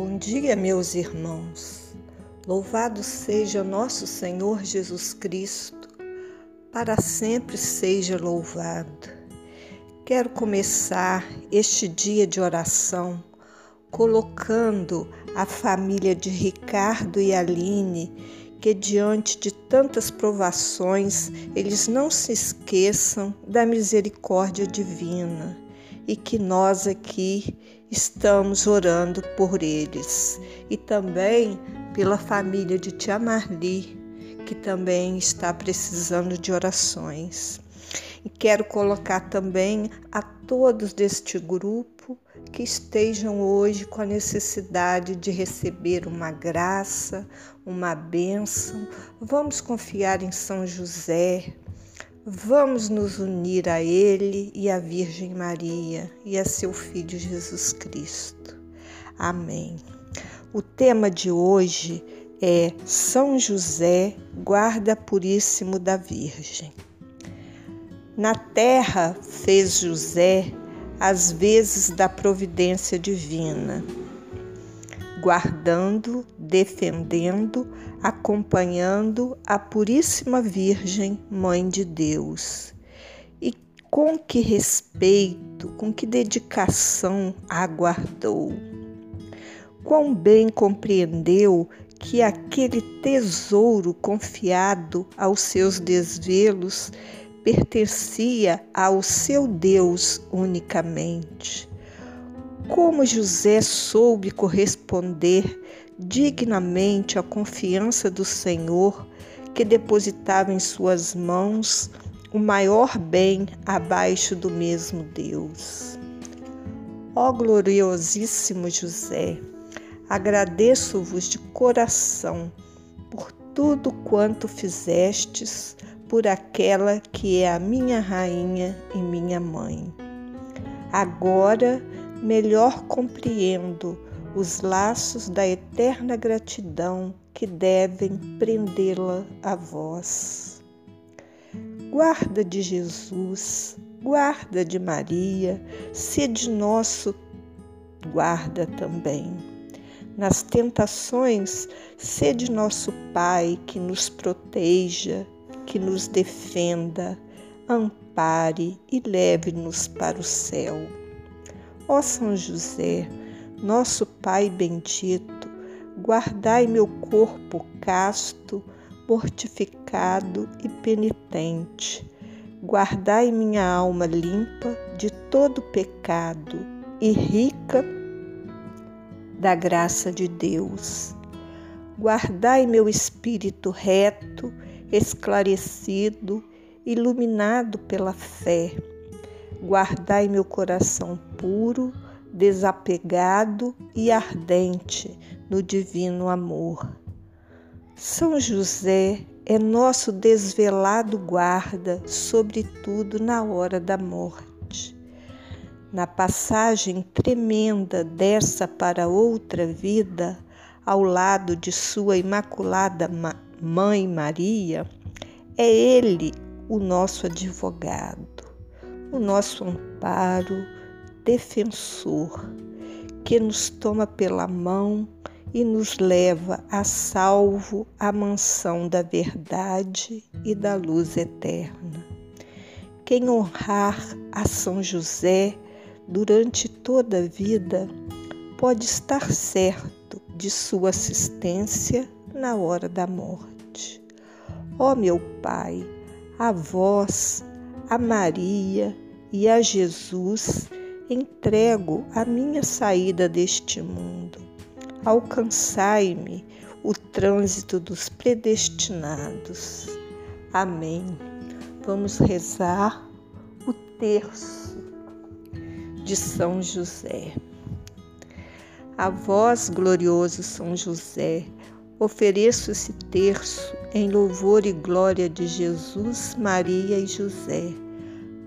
Bom dia, meus irmãos. Louvado seja nosso Senhor Jesus Cristo, para sempre seja louvado. Quero começar este dia de oração colocando a família de Ricardo e Aline, que diante de tantas provações, eles não se esqueçam da misericórdia divina e que nós aqui estamos orando por eles e também pela família de Tia Marli, que também está precisando de orações. E quero colocar também a todos deste grupo que estejam hoje com a necessidade de receber uma graça, uma bênção. Vamos confiar em São José, Vamos nos unir a Ele e à Virgem Maria e a seu Filho Jesus Cristo. Amém. O tema de hoje é São José, guarda puríssimo da Virgem. Na terra fez José as vezes da providência divina guardando, defendendo, acompanhando a Puríssima Virgem, Mãe de Deus. E com que respeito, com que dedicação aguardou. Quão bem compreendeu que aquele tesouro confiado aos seus desvelos pertencia ao seu Deus unicamente como José soube corresponder dignamente à confiança do Senhor que depositava em suas mãos o maior bem abaixo do mesmo Deus. Ó gloriosíssimo José, agradeço-vos de coração por tudo quanto fizestes por aquela que é a minha rainha e minha mãe. Agora melhor compreendo os laços da eterna gratidão que devem prendê-la a vós. Guarda de Jesus, guarda de Maria, sede nosso guarda também. Nas tentações, sede nosso Pai que nos proteja, que nos defenda, ampare e leve-nos para o céu. Ó São José, nosso Pai bendito, guardai meu corpo casto, mortificado e penitente. Guardai minha alma limpa de todo pecado e rica da graça de Deus. Guardai meu espírito reto, esclarecido, iluminado pela fé guardai meu coração puro, desapegado e ardente no divino amor. São José é nosso desvelado guarda, sobretudo na hora da morte. Na passagem tremenda dessa para outra vida, ao lado de sua imaculada Mãe Maria, é ele o nosso advogado o nosso amparo, defensor, que nos toma pela mão e nos leva a salvo à mansão da verdade e da luz eterna. Quem honrar a São José durante toda a vida pode estar certo de sua assistência na hora da morte. Ó meu Pai, a vós a Maria e a Jesus entrego a minha saída deste mundo. Alcançai-me o trânsito dos predestinados. Amém. Vamos rezar o terço de São José. A vós, glorioso São José, Ofereço esse terço em louvor e glória de Jesus, Maria e José,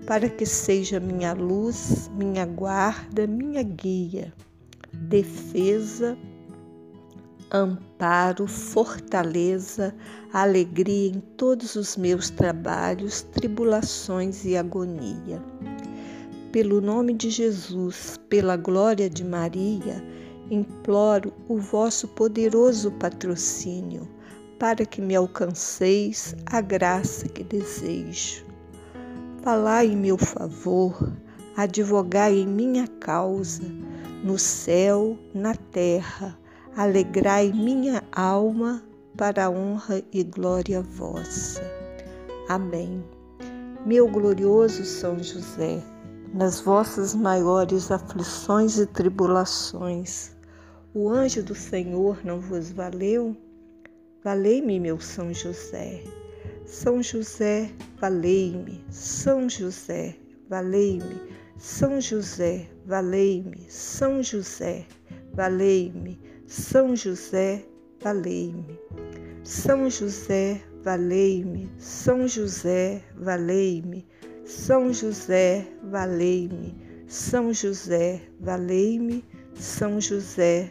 para que seja minha luz, minha guarda, minha guia, defesa, amparo, fortaleza, alegria em todos os meus trabalhos, tribulações e agonia. Pelo nome de Jesus, pela glória de Maria, imploro o vosso poderoso patrocínio para que me alcanceis a graça que desejo. Falai em meu favor, advogai em minha causa, no céu, na terra, alegrai minha alma para a honra e glória vossa. Amém. Meu glorioso São José, nas vossas maiores aflições e tribulações, o anjo do Senhor não vos valeu? Valei-me, meu São José. São José, valei-me. São José, valei-me. São José, valei-me. São José, valei-me. São José, valei-me. São José, valei-me. São José, valei-me. São José, valei-me. São José, valei-me. São José,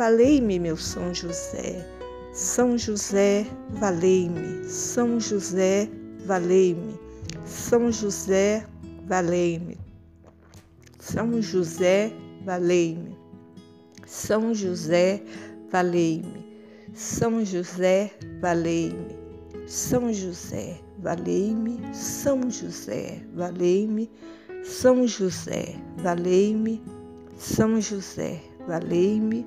Valei-me, meu São José. São José, valei-me. São José, valei-me. São José, valei-me. São José, valei-me. São José, valei-me. São José, valei-me. São José, valei-me, São José, valei-me, São José, valei-me, São José, valei-me,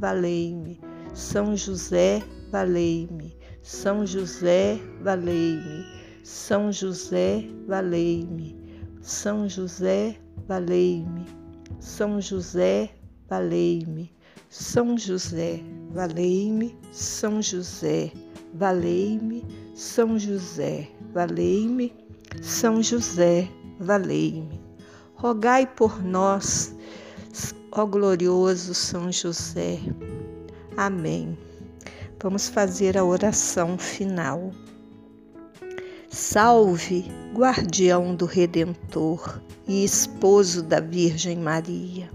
valei-me. São José, valei-me. São José, valei-me. São José, valei-me. São José, valei-me. São José, valei-me. São José, valei-me. São José, valei-me. São José, valei-me. São José, valei-me. Rogai por nós, ó glorioso São José. Amém. Vamos fazer a oração final. Salve, guardião do Redentor e esposo da Virgem Maria.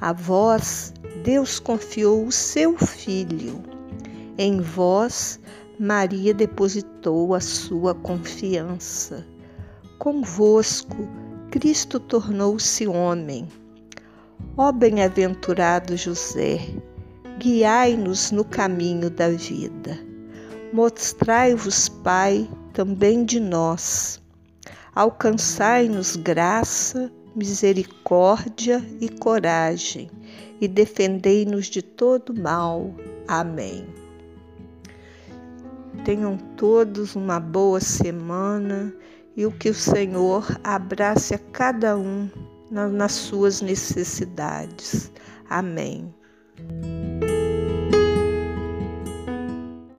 A vós Deus confiou o seu Filho. Em vós Maria depositou a sua confiança. Convosco Cristo tornou-se homem. Ó bem-aventurado José, guiai-nos no caminho da vida. Mostrai-vos, Pai, também de nós. Alcançai-nos graça, misericórdia e coragem, e defendei-nos de todo mal. Amém. Tenham todos uma boa semana e o que o Senhor abrace a cada um nas suas necessidades. Amém.